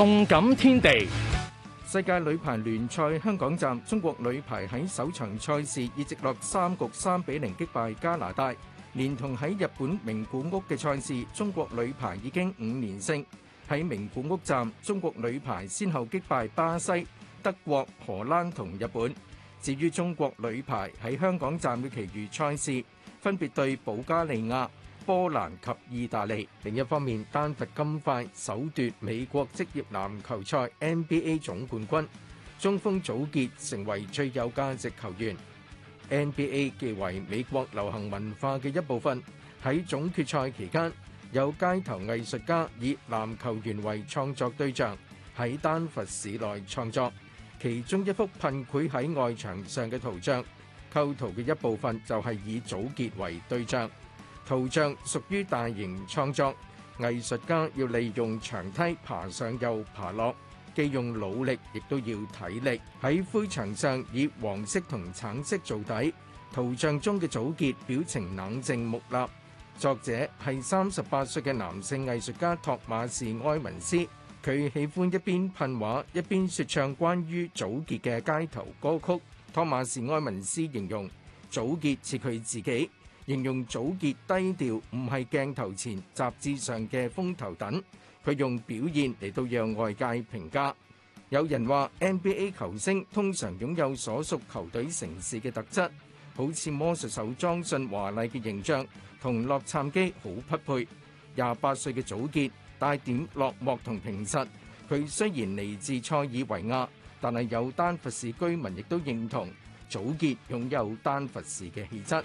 动感天地，世界女排联赛香港站，中国女排喺首场赛事以直落三局三比零击败加拿大，连同喺日本名古屋嘅赛事，中国女排已经五连胜。喺名古屋站，中国女排先后击败巴西、德国、荷兰同日本。至于中国女排喺香港站嘅其余赛事，分别对保加利亚。波兰及意大利。另一方面，丹佛金块首夺美国职业篮球赛 NBA 总冠军，中锋祖杰成为最有价值球员。NBA 既为美国流行文化嘅一部分，喺总决赛期间，有街头艺术家以篮球员为创作对象，喺丹佛市内创作。其中一幅喷绘喺外墙上嘅图像，构图嘅一部分就系以祖杰为对象。圖像屬於大型創作，藝術家要利用長梯爬上又爬落，既用腦力亦都要體力。喺灰牆上以黃色同橙色做底，圖像中嘅祖傑表情冷靜木立。作者係三十八歲嘅男性藝術家托馬士埃文斯，佢喜歡一邊噴畫一邊説唱關於祖傑嘅街頭歌曲。托馬士埃文斯形容祖傑似佢自己。形容祖杰低調，唔係鏡頭前雜誌上嘅風頭等。佢用表現嚟到讓外界評價。有人話 NBA 球星通常擁有所屬球隊城市嘅特質，好似魔術手裝進華麗嘅形象，同洛杉磯好匹配。廿八歲嘅祖杰帶點落寞同平實。佢雖然嚟自塞爾維亞，但係有丹佛市居民亦都認同祖杰擁有丹佛市嘅氣質。